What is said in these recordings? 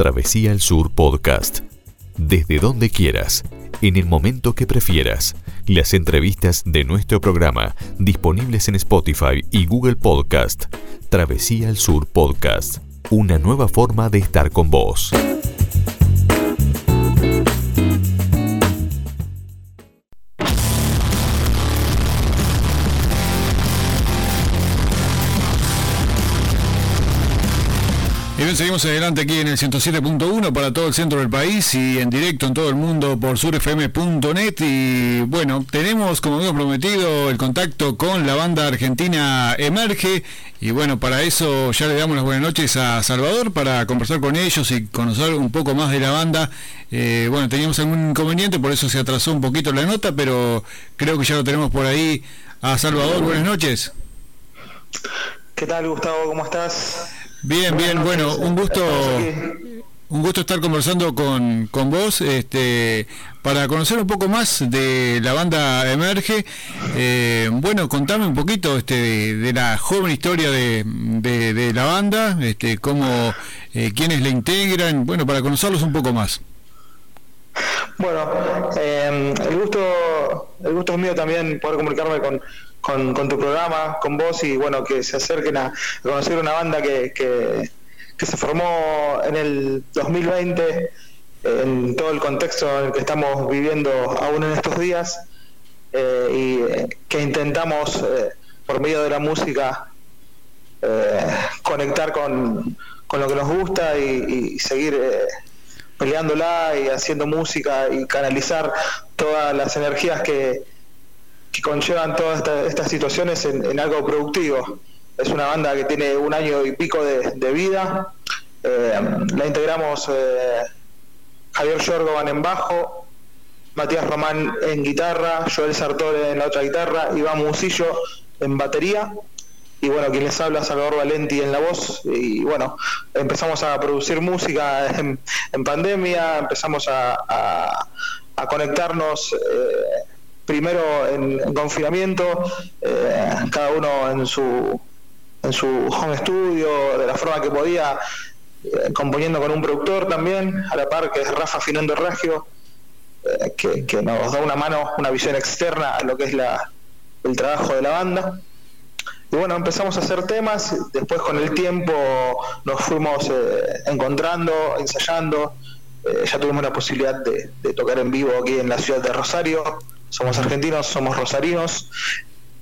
Travesía al Sur Podcast. Desde donde quieras, en el momento que prefieras. Las entrevistas de nuestro programa disponibles en Spotify y Google Podcast. Travesía al Sur Podcast. Una nueva forma de estar con vos. Y bien, seguimos adelante aquí en el 107.1 para todo el centro del país y en directo en todo el mundo por surfm.net. Y bueno, tenemos, como habíamos prometido, el contacto con la banda argentina Emerge. Y bueno, para eso ya le damos las buenas noches a Salvador para conversar con ellos y conocer un poco más de la banda. Eh, bueno, teníamos algún inconveniente, por eso se atrasó un poquito la nota, pero creo que ya lo tenemos por ahí. A Salvador, buenas noches. ¿Qué tal, Gustavo? ¿Cómo estás? Bien, bien, bueno, un gusto un gusto estar conversando con, con vos este, para conocer un poco más de la banda Emerge. Eh, bueno, contame un poquito este, de, la joven historia de, de, la banda, este, cómo, eh, quiénes la integran, bueno, para conocerlos un poco más. Bueno, eh, el gusto el gusto es mío también poder comunicarme con, con, tu programa, con vos y bueno, que se acerquen a, conocer una banda que, que, se formó en el 2020 en todo el contexto en el que estamos viviendo aún en estos días eh, y que intentamos eh, por medio de la música eh, conectar con, con, lo que nos gusta y, y seguir peleándola y haciendo música y canalizar todas las energías que, que conllevan todas estas situaciones en, algo productivo. Es una banda que tiene un año y pico de, vida. Eh, la integramos eh, Javier Jorgovan en bajo, Matías Román en guitarra, Joel Sartore en la otra guitarra, Iván Musillo en batería y bueno, quien les habla, Salvador Valenti en la voz. Y bueno, empezamos a producir música en, pandemia, empezamos a, conectarnos. Eh, primero en, confinamiento, eh, cada uno en su, en su home studio, de la forma que podía, eh, componiendo con un productor también, a la par que es Rafa Finando Regio, eh, que, nos da una mano, una visión externa a lo que es la, el trabajo de la banda. Y bueno, empezamos a hacer temas, después con el tiempo nos fuimos encontrando, ensayando, ya tuvimos la posibilidad de, tocar en vivo aquí en la ciudad de Rosario, somos argentinos, somos rosarinos,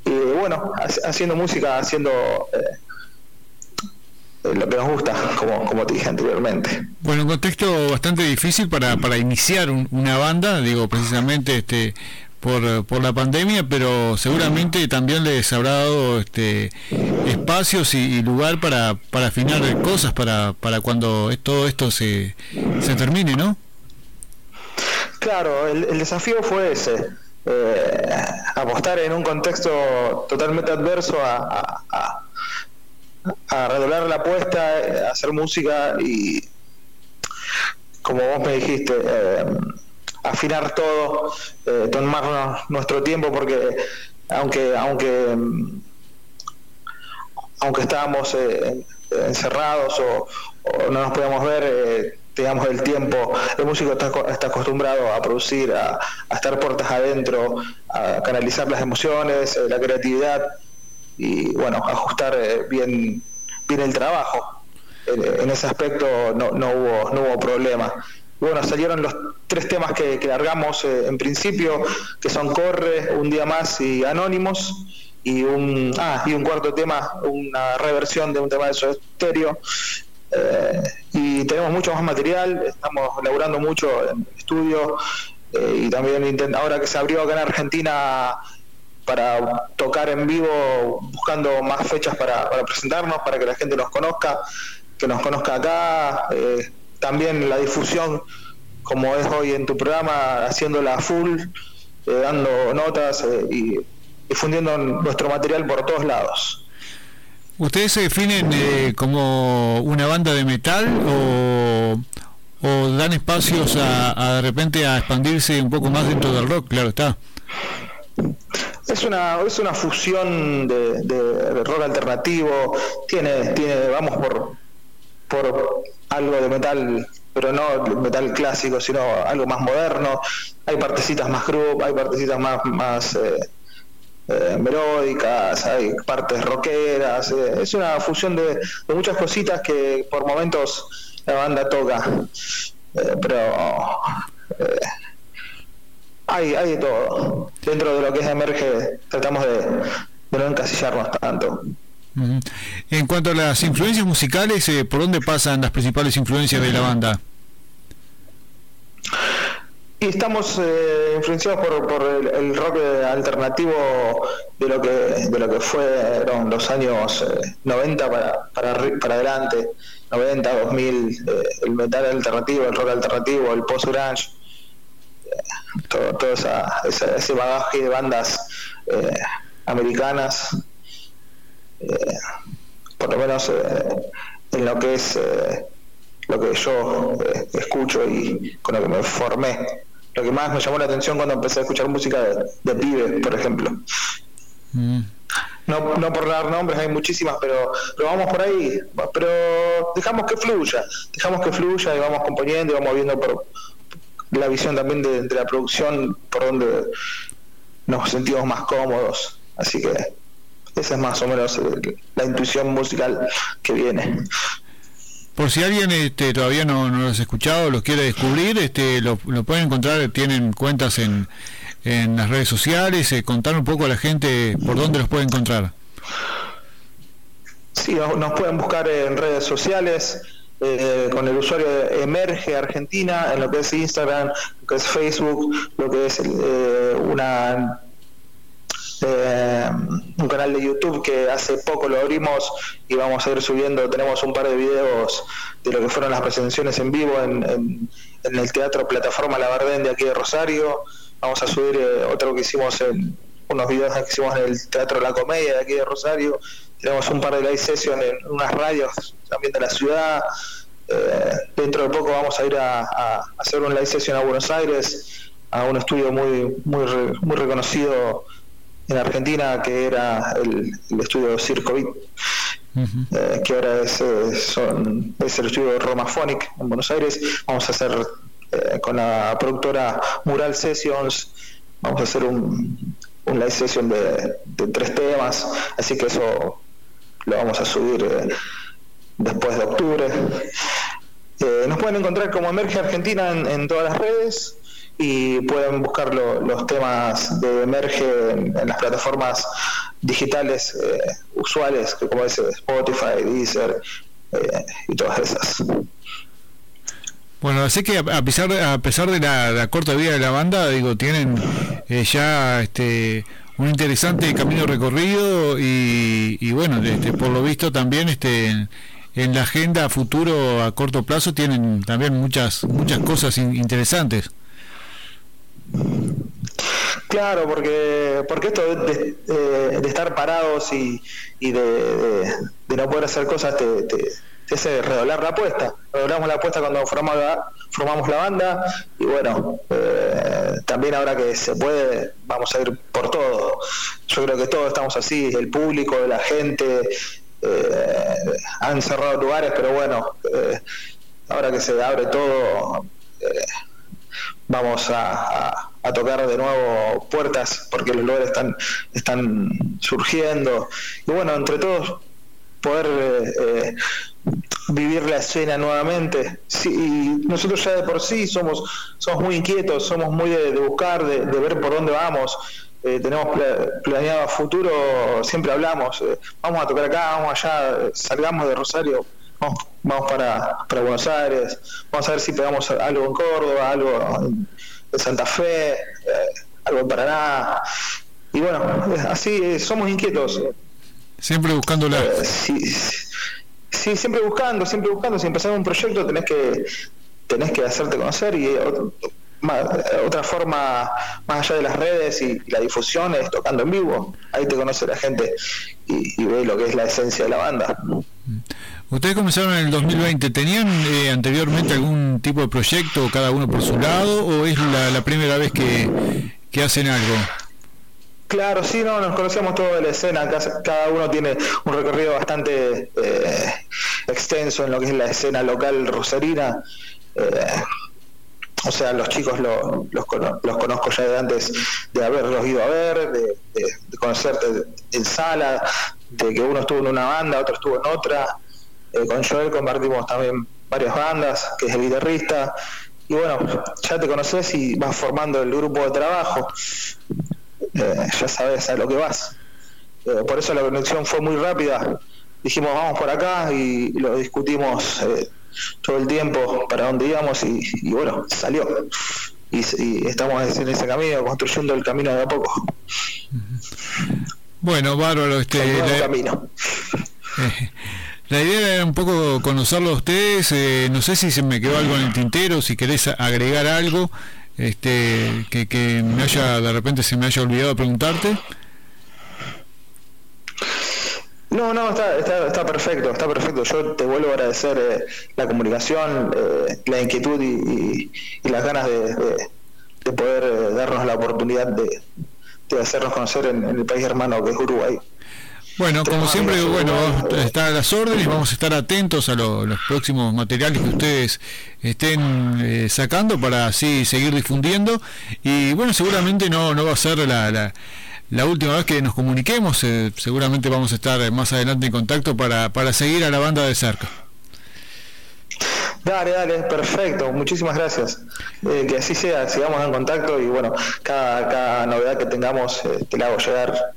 y bueno, haciendo música, haciendo eh, lo que nos gusta, como, como te dije anteriormente. Bueno, un contexto bastante difícil para, para iniciar una banda, digo, precisamente este por, por la pandemia, pero seguramente también les habrá dado este, espacios y, lugar para, para afinar cosas para, para cuando todo esto se, se termine, ¿no? Claro, el, el desafío fue ese eh, apostar en un contexto totalmente adverso a, a, redoblar la apuesta, eh, a hacer música y, como vos me dijiste, eh, afinar todo, eh, tomarnos nuestro tiempo, porque aunque aunque aunque estábamos encerrados o, no nos podíamos ver, digamos, el tiempo. El músico está, está acostumbrado a producir, a, estar puertas adentro, a canalizar las emociones, eh, la creatividad y, bueno, ajustar eh, bien, bien el trabajo. En, ese aspecto no, no, hubo, no hubo problema. bueno, salieron los tres temas que, que largamos eh, en principio, que son Corre, Un Día Más y Anónimos y un ah, y un cuarto tema, una reversión de un tema de su estéreo eh, y tenemos mucho más material, estamos laburando mucho en estudio eh, y también ahora que se abrió acá en Argentina para tocar en vivo, buscando más fechas para, presentarnos, para que la gente nos conozca, que nos conozca acá, eh, también la difusión, como es hoy en tu programa, haciéndola full, dando notas y difundiendo nuestro material por todos lados. ¿Ustedes se definen eh, como una banda de metal o, dan espacios a, de repente a expandirse un poco más dentro del rock? Claro está. Es una, es una fusión de, rock alternativo, tiene, tiene, vamos por, por algo de metal pero no metal clásico, sino algo más moderno. Hay partecitas más group, hay partecitas más, más eh, eh, melódicas, hay partes rockeras. Eh, es una fusión de, muchas cositas que por momentos la banda toca. pero hay, hay de todo. Dentro de lo que es Emerge, tratamos de, no encasillarnos tanto. En cuanto a las influencias musicales, eh, ¿por dónde pasan las principales influencias de la banda? Y estamos eh, influenciados por, por el, rock alternativo de lo que de lo que fueron los años 90 eh, para, para, para adelante, 90, 2000, el metal alternativo, el rock alternativo, el post-grunge, todo, todo esa, ese bagaje de bandas americanas eh, por lo menos eh, en lo que es eh, lo que yo escucho y con lo que me formé. Lo que más me llamó la atención cuando empecé a escuchar música de, de pibe, por ejemplo. Mm. No, no por dar nombres, hay muchísimas, pero, pero vamos por ahí. Pero dejamos que fluya, dejamos que fluya y vamos componiendo y vamos viendo por la visión también de, de la producción, por donde nos sentimos más cómodos. Así que esa es más o menos eh, la intuición musical que viene. Por si alguien este, todavía no, los ha escuchado, los quiere descubrir, este, lo, pueden encontrar, tienen cuentas en, en las redes sociales, eh, contar un poco a la gente por dónde los puede encontrar. Sí, nos pueden buscar en redes sociales, eh, con el usuario de Emerge Argentina, en lo que es Instagram, lo que es Facebook, lo que es una eh, un canal de YouTube que hace poco lo abrimos y vamos a ir subiendo, tenemos un par de videos de lo que fueron las presentaciones en vivo en, el Teatro Plataforma La Bardén de aquí de Rosario, vamos a subir eh, otro que hicimos en unos videos que hicimos en el Teatro La Comedia de aquí de Rosario, tenemos un par de live sessions en unas radios también de la ciudad, eh, dentro de poco vamos a ir a, hacer un live session a Buenos Aires, a un estudio muy, muy, muy reconocido en Argentina, que era el, estudio Circo eh, que ahora es, eh, son, es el estudio Romaphonic en Buenos Aires. Vamos a hacer eh, con la productora Mural Sessions, vamos a hacer un, un live session de, tres temas, así que eso lo vamos a subir después de octubre. nos pueden encontrar como Emerge Argentina en todas las redes y pueden buscar los temas de Emerge en, las plataformas digitales eh, usuales, que como dice Spotify, Deezer eh, y todas esas. Bueno, así que a pesar a pesar de la, corta vida de la banda, digo, tienen eh, ya este un interesante camino recorrido y, y bueno, este, por lo visto también este en, la agenda futuro a corto plazo tienen también muchas muchas cosas interesantes. Claro, porque porque esto de, de, estar parados y, y de, no poder hacer cosas te, te, hace redoblar la apuesta. Redoblamos la apuesta cuando formamos la, formamos la banda y bueno, eh, también ahora que se puede, vamos a ir por todo. Yo creo que todos estamos así, el público, la gente, eh, han cerrado lugares, pero bueno, eh, ahora que se abre todo vamos a, tocar de nuevo puertas porque los lugares están, están surgiendo. Y bueno, entre todos poder eh, eh, vivir la escena nuevamente. Sí, nosotros ya de por sí somos, somos muy inquietos, somos muy de, buscar, de, ver por dónde vamos. Eh, tenemos planeado a futuro, siempre hablamos, vamos a tocar acá, vamos allá, salgamos de Rosario, vamos, para, para, Buenos Aires, vamos a ver si pegamos algo en Córdoba, algo en, Santa Fe, eh, algo en Paraná. Y bueno, así somos inquietos. Siempre buscando la... Eh, sí, sí, siempre buscando, siempre buscando. Si empezás un proyecto tenés que, tenés que hacerte conocer y otra forma más allá de las redes y la difusión es tocando en vivo. Ahí te conoce la gente y, y ve lo que es la esencia de la banda. Mm. Ustedes comenzaron en el 2020. ¿Tenían eh, anteriormente algún tipo de proyecto, cada uno por su lado, o es la, primera vez que, hacen algo? Claro, sí, no, nos conocemos todos de la escena, cada uno tiene un recorrido bastante eh, extenso en lo que es la escena local rosarina. o sea, los chicos los, los, conozco ya de antes de haberlos ido a ver, de, de, conocerte en sala, de que uno estuvo en una banda, otro estuvo en otra. Eh, con Joel compartimos también varias bandas, que es el guitarrista. Y bueno, ya te conoces y vas formando el grupo de trabajo. Eh, ya sabes a lo que vas. Eh, por eso la conexión fue muy rápida. Dijimos, vamos por acá y lo discutimos todo el tiempo para dónde íbamos y, bueno, salió. Y, estamos en ese camino, construyendo el camino de a poco. Bueno, bárbaro, este... Camino. la idea era un poco conocerlo a ustedes, eh, no sé si se me quedó algo en el tintero, si querés agregar algo este que, me haya de repente se me haya olvidado preguntarte. No, no, está, está, está, perfecto, está perfecto. Yo te vuelvo a agradecer eh, la comunicación, eh, la inquietud y, las ganas de, poder eh, darnos la oportunidad de, hacernos conocer en, el país hermano que es Uruguay. Bueno, como siempre, bueno, está a las órdenes, vamos a estar atentos a los próximos materiales que ustedes estén sacando para así seguir difundiendo y bueno, seguramente no, no va a ser la la última vez que nos comuniquemos. Eh, seguramente vamos a estar más adelante en contacto para, para seguir a la banda de cerca. Dale, dale, perfecto, muchísimas gracias. Eh, que así sea, sigamos en contacto y bueno, cada, cada novedad que tengamos eh, te la hago llegar.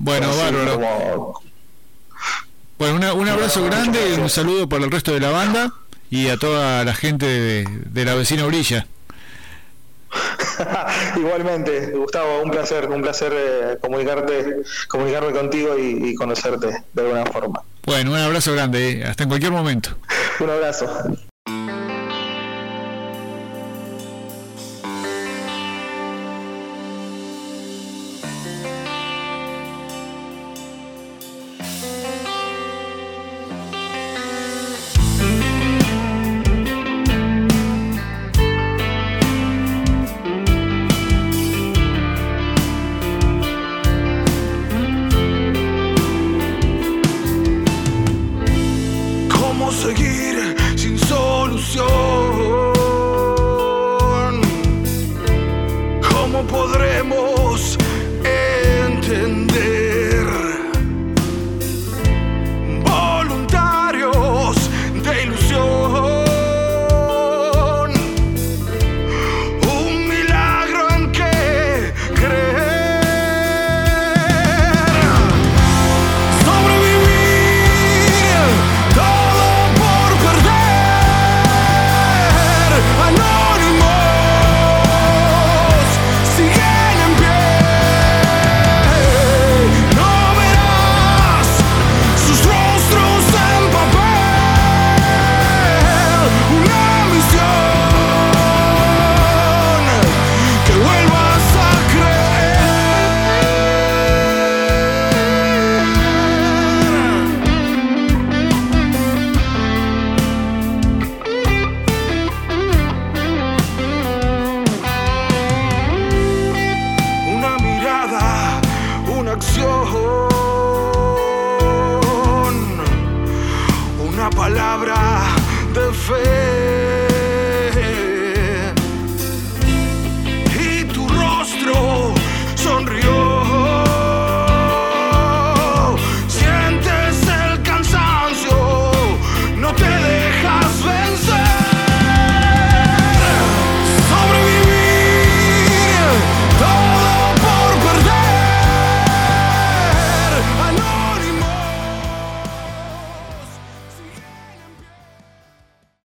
Bueno, bárbaro. Bueno, un abrazo grande, y un saludo para el resto de la banda y a toda la gente de, de la vecina Orilla. Igualmente, Gustavo, un placer, un placer eh, comunicarte, comunicarme contigo y, conocerte de alguna forma. Bueno, un abrazo grande, eh. hasta en cualquier momento. un abrazo. Palabra de fe.